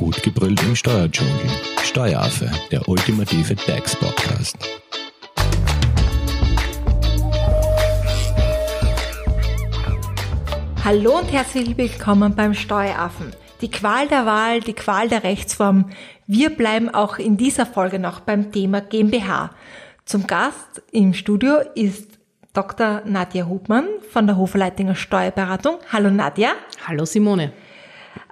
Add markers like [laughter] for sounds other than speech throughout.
Gut gebrüllt im Steuerdschungel. Steueraffe, der ultimative DAX-Podcast. Hallo und herzlich willkommen beim Steueraffen. Die Qual der Wahl, die Qual der Rechtsform. Wir bleiben auch in dieser Folge noch beim Thema GmbH. Zum Gast im Studio ist Dr. Nadja Hubmann von der Hoferleitinger Steuerberatung. Hallo Nadja. Hallo Simone.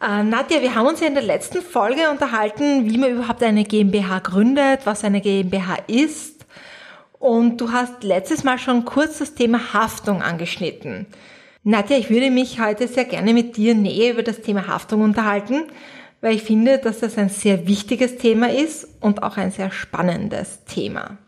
Äh, Nadja, wir haben uns ja in der letzten Folge unterhalten, wie man überhaupt eine GmbH gründet, was eine GmbH ist. Und du hast letztes Mal schon kurz das Thema Haftung angeschnitten. Nadja, ich würde mich heute sehr gerne mit dir näher über das Thema Haftung unterhalten, weil ich finde, dass das ein sehr wichtiges Thema ist und auch ein sehr spannendes Thema.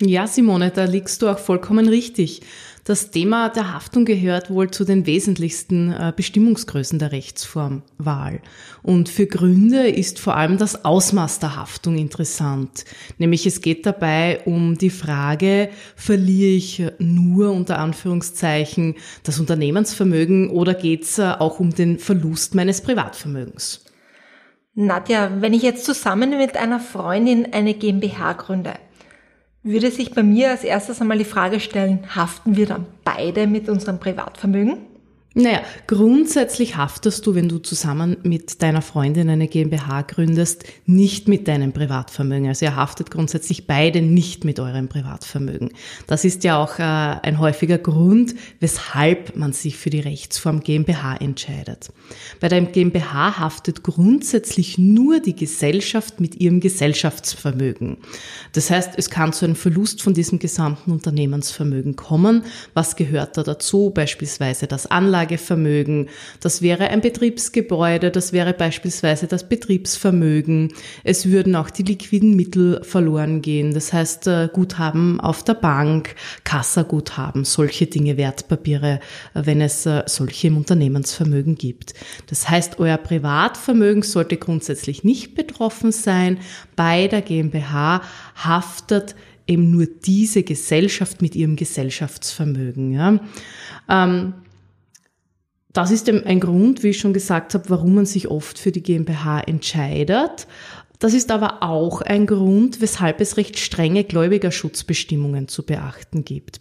Ja, Simone, da liegst du auch vollkommen richtig. Das Thema der Haftung gehört wohl zu den wesentlichsten äh, Bestimmungsgrößen der Rechtsformwahl. Und für Gründe ist vor allem das Ausmaß der Haftung interessant. Nämlich es geht dabei um die Frage, verliere ich nur unter Anführungszeichen das Unternehmensvermögen oder geht es äh, auch um den Verlust meines Privatvermögens? Nadja, wenn ich jetzt zusammen mit einer Freundin eine GmbH gründe, würde sich bei mir als erstes einmal die Frage stellen, haften wir dann beide mit unserem Privatvermögen? Naja, grundsätzlich haftest du, wenn du zusammen mit deiner Freundin eine GmbH gründest, nicht mit deinem Privatvermögen. Also ihr haftet grundsätzlich beide nicht mit eurem Privatvermögen. Das ist ja auch äh, ein häufiger Grund, weshalb man sich für die Rechtsform GmbH entscheidet. Bei der GmbH haftet grundsätzlich nur die Gesellschaft mit ihrem Gesellschaftsvermögen. Das heißt, es kann zu einem Verlust von diesem gesamten Unternehmensvermögen kommen. Was gehört da dazu? Beispielsweise das Anlage Anlagevermögen, das wäre ein Betriebsgebäude, das wäre beispielsweise das Betriebsvermögen. Es würden auch die liquiden Mittel verloren gehen, das heißt äh, Guthaben auf der Bank, Kassaguthaben, solche Dinge, Wertpapiere, äh, wenn es äh, solche im Unternehmensvermögen gibt. Das heißt, euer Privatvermögen sollte grundsätzlich nicht betroffen sein. Bei der GmbH haftet eben nur diese Gesellschaft mit ihrem Gesellschaftsvermögen. Ja. Ähm, das ist ein Grund, wie ich schon gesagt habe, warum man sich oft für die GmbH entscheidet. Das ist aber auch ein Grund, weshalb es recht strenge Gläubigerschutzbestimmungen zu beachten gibt.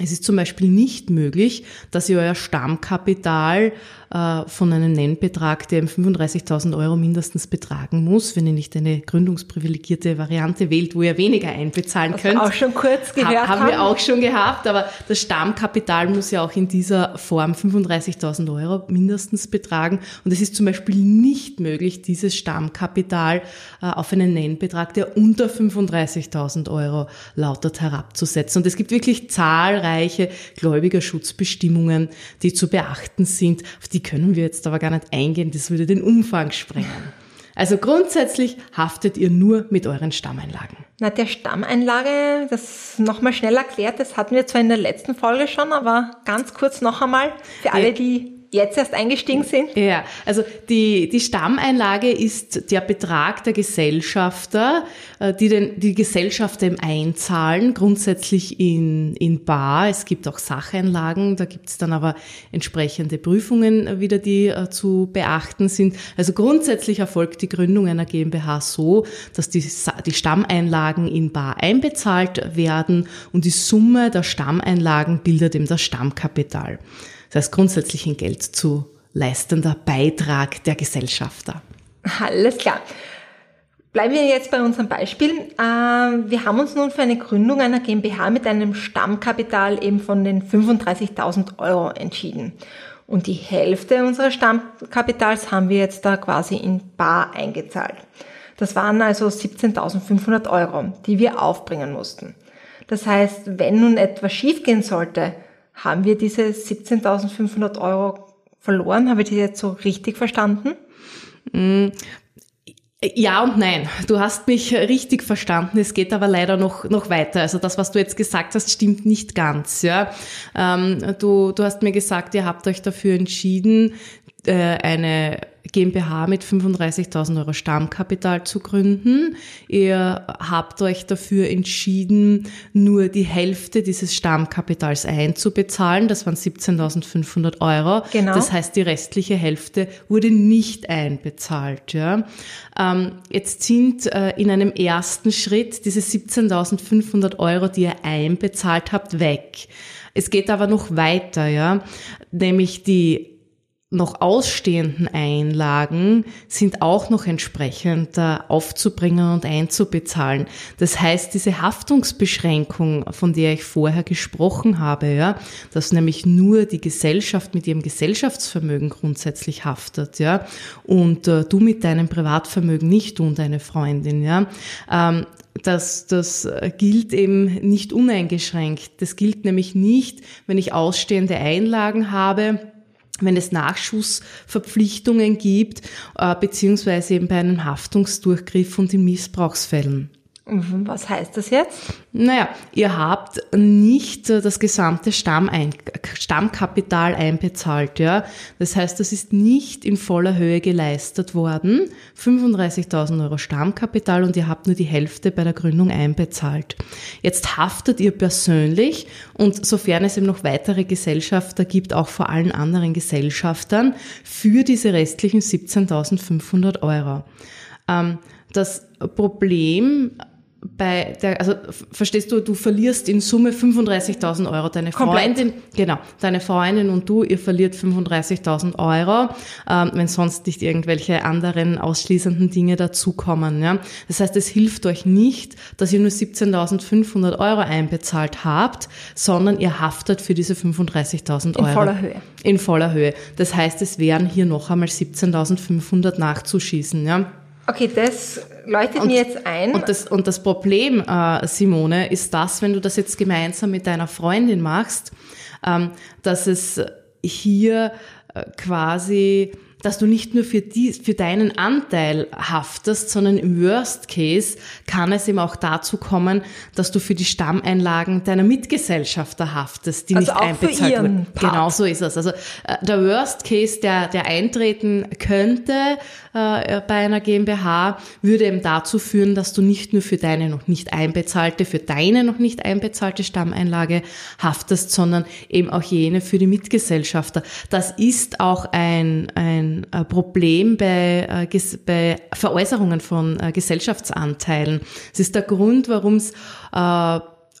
Es ist zum Beispiel nicht möglich, dass ihr euer Stammkapital äh, von einem Nennbetrag, der 35.000 Euro mindestens betragen muss, wenn ihr nicht eine gründungsprivilegierte Variante wählt, wo ihr weniger einbezahlen das könnt. Auch schon kurz gehört haben. Haben wir auch schon gehabt, aber das Stammkapital muss ja auch in dieser Form 35.000 Euro mindestens betragen. Und es ist zum Beispiel nicht möglich, dieses Stammkapital äh, auf einen Nennbetrag, der unter 35.000 Euro lautet, herabzusetzen. Und es gibt wirklich zahlreiche zahlreiche Gläubigerschutzbestimmungen, die zu beachten sind. Auf die können wir jetzt aber gar nicht eingehen, das würde den Umfang sprengen. Also grundsätzlich haftet ihr nur mit euren Stammeinlagen. Na, der Stammeinlage, das nochmal schnell erklärt, das hatten wir zwar in der letzten Folge schon, aber ganz kurz noch einmal für alle, die jetzt erst eingestiegen sind? Ja, also die, die Stammeinlage ist der Betrag der Gesellschafter, äh, die den, die Gesellschafter im einzahlen, grundsätzlich in, in Bar. Es gibt auch Sacheinlagen, da gibt es dann aber entsprechende Prüfungen wieder, die äh, zu beachten sind. Also grundsätzlich erfolgt die Gründung einer GmbH so, dass die, die Stammeinlagen in Bar einbezahlt werden und die Summe der Stammeinlagen bildet eben das Stammkapital. Das grundsätzlich ein Geld zu leistender Beitrag der Gesellschafter. Alles klar. Bleiben wir jetzt bei unserem Beispiel. Äh, wir haben uns nun für eine Gründung einer GmbH mit einem Stammkapital eben von den 35.000 Euro entschieden. Und die Hälfte unseres Stammkapitals haben wir jetzt da quasi in Bar eingezahlt. Das waren also 17.500 Euro, die wir aufbringen mussten. Das heißt, wenn nun etwas schiefgehen sollte, haben wir diese 17.500 Euro verloren? Habe ich das jetzt so richtig verstanden? Mm, ja und nein. Du hast mich richtig verstanden. Es geht aber leider noch, noch weiter. Also das, was du jetzt gesagt hast, stimmt nicht ganz. Ja, ähm, du, du hast mir gesagt, ihr habt euch dafür entschieden, äh, eine GmbH mit 35.000 Euro Stammkapital zu gründen. Ihr habt euch dafür entschieden, nur die Hälfte dieses Stammkapitals einzubezahlen. Das waren 17.500 Euro. Genau. Das heißt, die restliche Hälfte wurde nicht einbezahlt. Ja. Ähm, jetzt sind äh, in einem ersten Schritt diese 17.500 Euro, die ihr einbezahlt habt, weg. Es geht aber noch weiter, ja, nämlich die noch ausstehenden Einlagen sind auch noch entsprechend äh, aufzubringen und einzubezahlen. Das heißt, diese Haftungsbeschränkung, von der ich vorher gesprochen habe, ja, dass nämlich nur die Gesellschaft mit ihrem Gesellschaftsvermögen grundsätzlich haftet, ja, und äh, du mit deinem Privatvermögen nicht und deine Freundin, ja, ähm, das, das gilt eben nicht uneingeschränkt. Das gilt nämlich nicht, wenn ich ausstehende Einlagen habe, wenn es Nachschussverpflichtungen gibt, äh, beziehungsweise eben bei einem Haftungsdurchgriff und in Missbrauchsfällen. Was heißt das jetzt? Naja, ihr habt nicht äh, das gesamte Stammkapital einbezahlt, ja. Das heißt, das ist nicht in voller Höhe geleistet worden. 35.000 Euro Stammkapital und ihr habt nur die Hälfte bei der Gründung einbezahlt. Jetzt haftet ihr persönlich und sofern es eben noch weitere Gesellschafter gibt, auch vor allen anderen Gesellschaftern, für diese restlichen 17.500 Euro. Ähm, das Problem bei der, also verstehst du, du verlierst in Summe 35.000 Euro. Deine Komplett. Freundin, genau, deine Freundin und du, ihr verliert 35.000 Euro, ähm, wenn sonst nicht irgendwelche anderen ausschließenden Dinge dazukommen. Ja? Das heißt, es hilft euch nicht, dass ihr nur 17.500 Euro einbezahlt habt, sondern ihr haftet für diese 35.000 Euro. In voller Höhe. In voller Höhe. Das heißt, es wären hier noch einmal 17.500 nachzuschießen. Ja? Okay, das leuchtet Und- mir jetzt ein. Und das, und das Problem, äh, Simone, ist das, wenn du das jetzt gemeinsam mit deiner Freundin machst, ähm, dass es hier äh, quasi, dass du nicht nur für, die, für deinen Anteil haftest, sondern im Worst Case kann es eben auch dazu kommen, dass du für die Stammeinlagen deiner Mitgesellschafter haftest, die Also nicht auch für einbezahlt ihren wurden. Genau so ist es. Also äh, der Worst Case, der, der eintreten könnte äh, bei einer GmbH, würde eben dazu führen, dass du nicht nur für deine noch nicht einbezahlte, für deine noch nicht einbezahlte Stammeinlage haftest, sondern eben auch jene für die Mitgesellschafter. Das ist auch ein, ein äh, Problem bei, äh, bei Veräußerungen von äh, Gesellschaftsanteilen. Das ist der Grund, warum es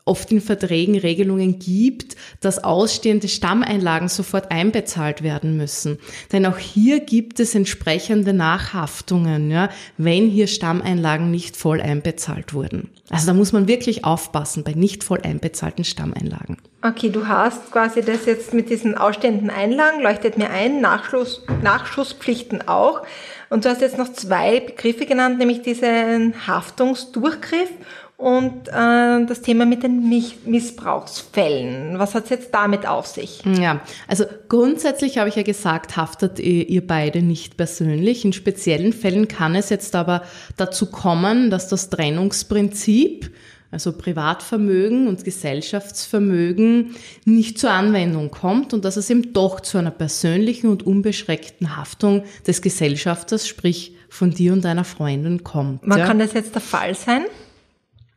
oft in Verträgen Regelungen gibt, dass ausstehende Stammeinlagen sofort einbezahlt werden müssen. Denn auch hier gibt es entsprechende Nachhaftungen, ja, wenn hier Stammeinlagen nicht voll einbezahlt wurden. Also da muss man wirklich aufpassen bei nicht voll einbezahlten Stammeinlagen. Okay, du hast quasi das jetzt mit diesen ausstehenden Einlagen, leuchtet mir ein, Nachschluss, Nachschusspflichten auch. Und du hast jetzt noch zwei Begriffe genannt, nämlich diesen Haftungsdurchgriff und äh, das Thema mit den Missbrauchsfällen. Was hat es jetzt damit auf sich? Ja, also grundsätzlich habe ich ja gesagt, haftet ihr, ihr beide nicht persönlich. In speziellen Fällen kann es jetzt aber dazu kommen, dass das Trennungsprinzip, also Privatvermögen und Gesellschaftsvermögen, nicht zur Anwendung kommt und dass es eben doch zu einer persönlichen und unbeschränkten Haftung des Gesellschafters, sprich von dir und deiner Freundin kommt. Wann ja. kann das jetzt der Fall sein?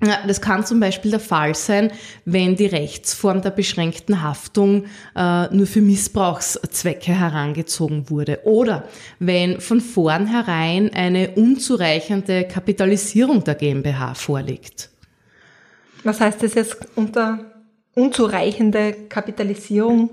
Ja, das kann zum Beispiel der Fall sein, wenn die Rechtsform der beschränkten Haftung äh, nur für Missbrauchszwecke herangezogen wurde oder wenn von vornherein eine unzureichende Kapitalisierung der GmbH vorliegt. Was heißt das jetzt unter unzureichende Kapitalisierung?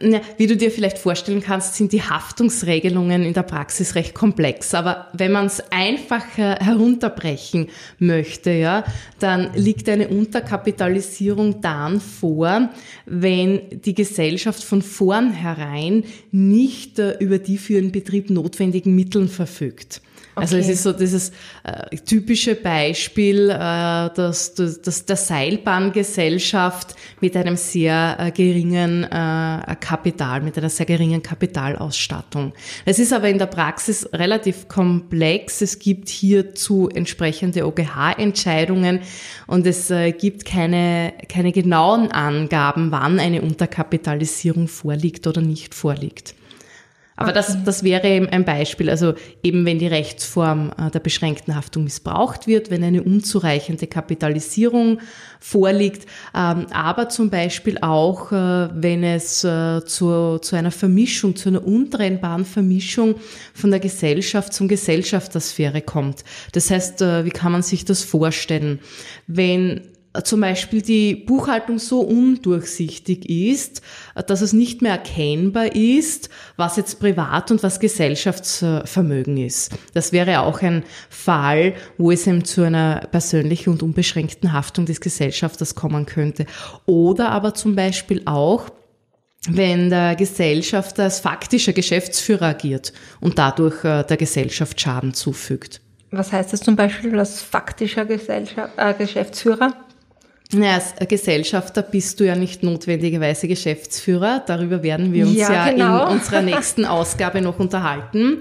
Ja, wie du dir vielleicht vorstellen kannst, sind die Haftungsregelungen in der Praxis recht komplex. Aber wenn man es einfach herunterbrechen möchte, ja, dann liegt eine Unterkapitalisierung dann vor, wenn die Gesellschaft von vornherein nicht äh, über die für ihren Betrieb notwendigen Mitteln verfügt. Also Okay. es ist so dieses äh, typische Beispiel, äh, dass, dass, dass der Seilbahngesellschaft mit einem sehr äh, geringen äh, Kapital, mit einer sehr geringen Kapitalausstattung. Es ist aber in der Praxis relativ komplex. Es gibt hierzu entsprechende OGH-Entscheidungen und es äh, gibt keine, keine genauen Angaben, wann eine Unterkapitalisierung vorliegt oder nicht vorliegt. Aber okay. das, das wäre eben ein Beispiel. Also eben wenn die Rechtsform äh, der beschränkten Haftung missbraucht wird, wenn eine unzureichende Kapitalisierung vorliegt, ähm, aber zum Beispiel auch, äh, wenn es äh, zu, zu einer Vermischung, zu einer untrennbaren Vermischung von der Gesellschaft zum Gesellschaftersphäre kommt. Das heißt, wie kann man sich das vorstellen? Wenn zum Beispiel die Buchhaltung so undurchsichtig ist, dass es nicht mehr erkennbar ist, was jetzt Privat- und was Gesellschaftsvermögen ist. Das wäre auch ein Fall, wo es eben zu einer persönlichen und unbeschränkten Haftung des Gesellschafters kommen könnte. Oder aber zum Beispiel auch, wenn der Gesellschafter als faktischer Geschäftsführer agiert und dadurch äh, der Gesellschaft Schaden zufügt. Was heißt das zum Beispiel als faktischer Gesellschaft, äh, Geschäftsführer? Naja, als Gesellschafter bist du ja nicht notwendigerweise Geschäftsführer. Darüber werden wir uns ja, ja genau. in unserer nächsten [laughs] Ausgabe noch unterhalten.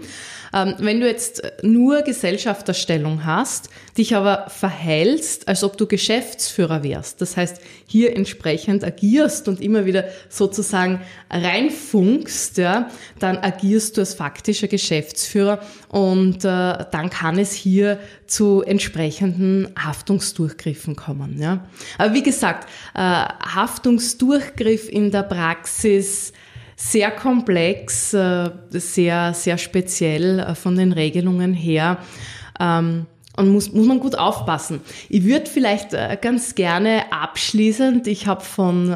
Ähm, wenn du jetzt nur Gesellschafterstellung hast, dich aber verhältst, als ob du Geschäftsführer wärst, das heißt hier entsprechend agierst und immer wieder sozusagen reinfunkst, ja, dann agierst du als faktischer Geschäftsführer und äh, dann kann es hier zu entsprechenden Haftungsdurchgriffen kommen. Ja. Aber wie gesagt, äh, Haftungsdurchgriff in der Praxis sehr komplex, äh, sehr, sehr speziell äh, von den Regelungen her. Ähm, und muss, muss man gut aufpassen. Ich würde vielleicht ganz gerne abschließend, ich habe von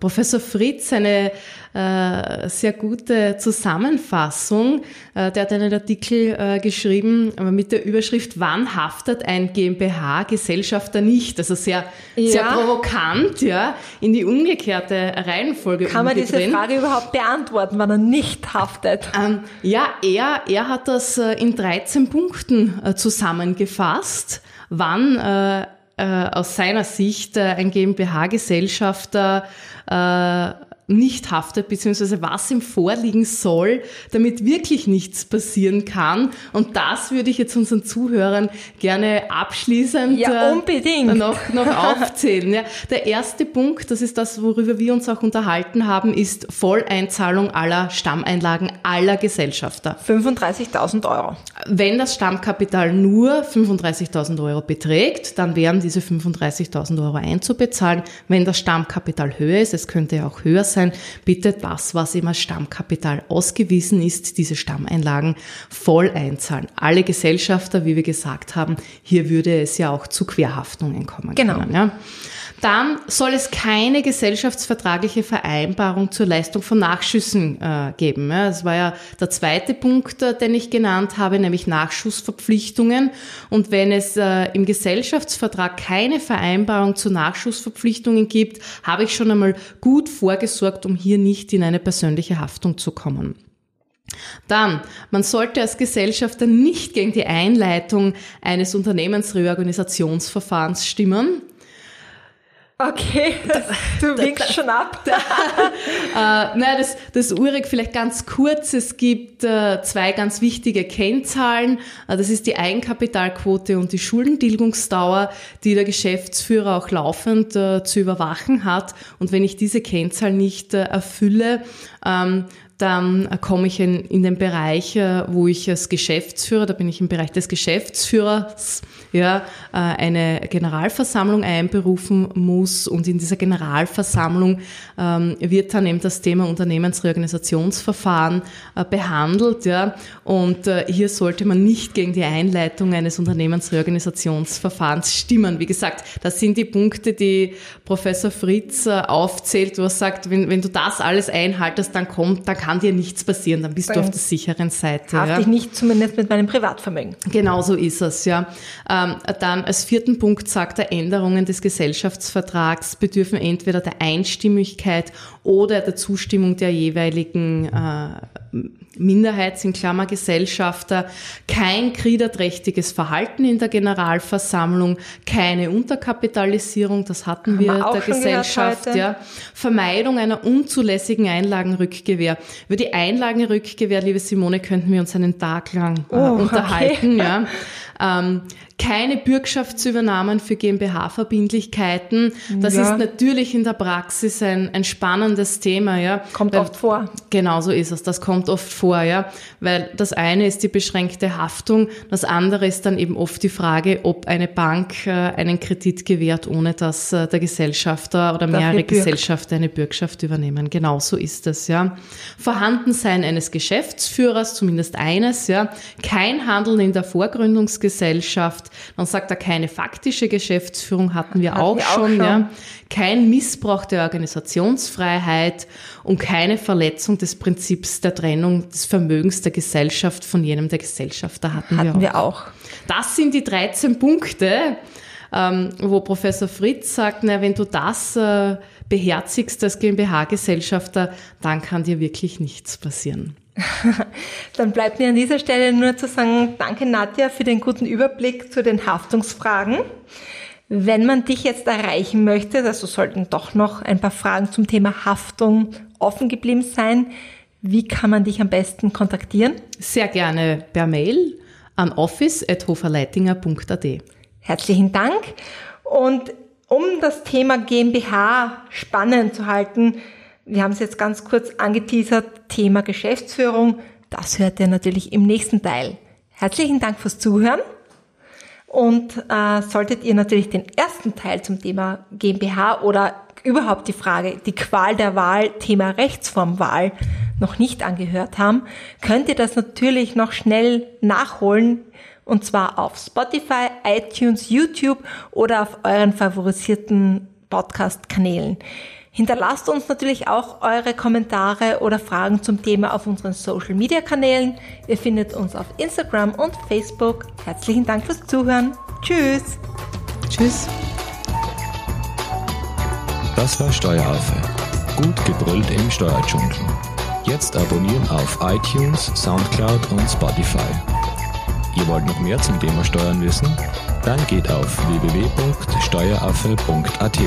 Professor Fritz eine äh, sehr gute Zusammenfassung. Äh, der hat einen Artikel äh, geschrieben mit der Überschrift Wann haftet ein GmbH-Gesellschafter nicht? Also sehr, ja. sehr provokant, ja, in die umgekehrte Reihenfolge. Kann man diese drin. Frage überhaupt beantworten, wann er nicht haftet? Ähm, ja, er, er hat das äh, in 13 Punkten äh, zusammengefasst, wann äh, aus seiner Sicht ein GmbH-Gesellschafter nicht haftet, beziehungsweise was ihm vorliegen soll, damit wirklich nichts passieren kann. Und das würde ich jetzt unseren Zuhörern gerne abschließend ja, äh, unbedingt. noch, noch aufzählen. Ja, der erste Punkt, das ist das, worüber wir uns auch unterhalten haben, ist Volleinzahlung aller Stammeinlagen aller Gesellschafter. 35.000 Euro. Wenn das Stammkapital nur 35.000 Euro beträgt, dann wären diese 35.000 Euro einzubezahlen. Wenn das Stammkapital höher ist, es könnte ja auch höher sein, sein, bitte das, was ihm als Stammkapital ausgewiesen ist, diese Stammeinlagen voll einzahlen. Alle Gesellschafter, wie wir gesagt haben, hier würde es ja auch zu Querhaftungen kommen genau. können. Ja. Dann soll es keine gesellschaftsvertragliche Vereinbarung zur Leistung von Nachschüssen äh, geben. Ja, das war ja der zweite Punkt, äh, den ich genannt habe, nämlich Nachschussverpflichtungen. Und wenn es äh, im Gesellschaftsvertrag keine Vereinbarung zu Nachschussverpflichtungen gibt, habe ich schon einmal gut vorgesorgt, um hier nicht in eine persönliche Haftung zu kommen. Dann, man sollte als Gesellschafter nicht gegen die Einleitung eines Unternehmensreorganisationsverfahrens stimmen. Okay, [laughs] du winkst schon ab. [laughs] äh, nein, das, das UREG vielleicht ganz kurz. Es gibt äh, zwei ganz wichtige Kennzahlen. Äh, das ist die Eigenkapitalquote und die Schuldentilgungsdauer, die der Geschäftsführer auch laufend äh, zu überwachen hat. Und wenn ich diese Kennzahl nicht äh, erfülle, ähm, dann komme ich in, in den Bereich, äh, wo ich als Geschäftsführer, da bin ich im Bereich des Geschäftsführers, ja, äh, eine Generalversammlung einberufen muss und in dieser Generalversammlung ähm, wird dann eben das Thema Unternehmensreorganisationsverfahren äh, behandelt, ja, und hier sollte man nicht gegen die Einleitung eines Unternehmensreorganisationsverfahrens stimmen. Wie gesagt, das sind die Punkte, die Professor Fritz aufzählt, wo er sagt, wenn, wenn du das alles einhaltest, dann kommt, dann kann dir nichts passieren, dann bist dann du auf der sicheren Seite. Hafte ja. ich nicht zumindest mit meinem Privatvermögen. Genau so ist es, ja. Ähm, dann als vierten Punkt sagt er, Änderungen des Gesellschaftsvertrags bedürfen entweder der Einstimmigkeit oder der Zustimmung der jeweiligen äh, Minderheits- in Klammer Gesellschafter, kein kriederträchtiges Verhalten in der Generalversammlung, keine Unterkapitalisierung, das hatten Haben wir, wir der Gesellschaft, ja. Vermeidung einer unzulässigen Einlagenrückgewähr. Über die Einlagenrückgewähr, liebe Simone, könnten wir uns einen Tag lang äh, oh, unterhalten, okay. ja. Ähm, keine Bürgschaftsübernahmen für GmbH-Verbindlichkeiten. Das ja. ist natürlich in der Praxis ein, ein spannendes Thema, ja. Kommt Weil, oft vor. Genau so ist es. Das kommt oft vor, ja. Weil das eine ist die beschränkte Haftung, das andere ist dann eben oft die Frage, ob eine Bank äh, einen Kredit gewährt, ohne dass äh, der Gesellschafter oder mehrere Gesellschafter eine Bürgschaft übernehmen. Genau so ist es, ja. Vorhandensein eines Geschäftsführers, zumindest eines, ja. Kein Handeln in der Vorgründungsgesellschaft, dann sagt er keine faktische Geschäftsführung, hatten wir, hatten auch, wir schon, auch, schon, ja. Kein Missbrauch der Organisationsfreiheit und keine Verletzung des Prinzips der Trennung des Vermögens der Gesellschaft von jenem der Gesellschafter hatten, hatten wir, auch. wir auch. Das sind die 13 Punkte, ähm, wo Professor Fritz sagt, na, wenn du das äh, beherzigst als GmbH-Gesellschafter, dann kann dir wirklich nichts passieren. Dann bleibt mir an dieser Stelle nur zu sagen, danke Nadja für den guten Überblick zu den Haftungsfragen. Wenn man dich jetzt erreichen möchte, also sollten doch noch ein paar Fragen zum Thema Haftung offen geblieben sein, wie kann man dich am besten kontaktieren? Sehr gerne per Mail an office.hoferleitinger.at. Herzlichen Dank. Und um das Thema GmbH spannend zu halten, wir haben es jetzt ganz kurz angeteasert, Thema Geschäftsführung. Das hört ihr natürlich im nächsten Teil. Herzlichen Dank fürs Zuhören. Und äh, solltet ihr natürlich den ersten Teil zum Thema GmbH oder überhaupt die Frage, die Qual der Wahl, Thema Rechtsformwahl noch nicht angehört haben, könnt ihr das natürlich noch schnell nachholen. Und zwar auf Spotify, iTunes, YouTube oder auf euren favorisierten Podcast-Kanälen. Hinterlasst uns natürlich auch eure Kommentare oder Fragen zum Thema auf unseren Social Media Kanälen. Ihr findet uns auf Instagram und Facebook. Herzlichen Dank fürs Zuhören. Tschüss. Tschüss. Das war Steueraffe. Gut gebrüllt im Steuerdschungel. Jetzt abonnieren auf iTunes, Soundcloud und Spotify. Ihr wollt noch mehr zum Thema Steuern wissen? Dann geht auf www.steueraffe.at.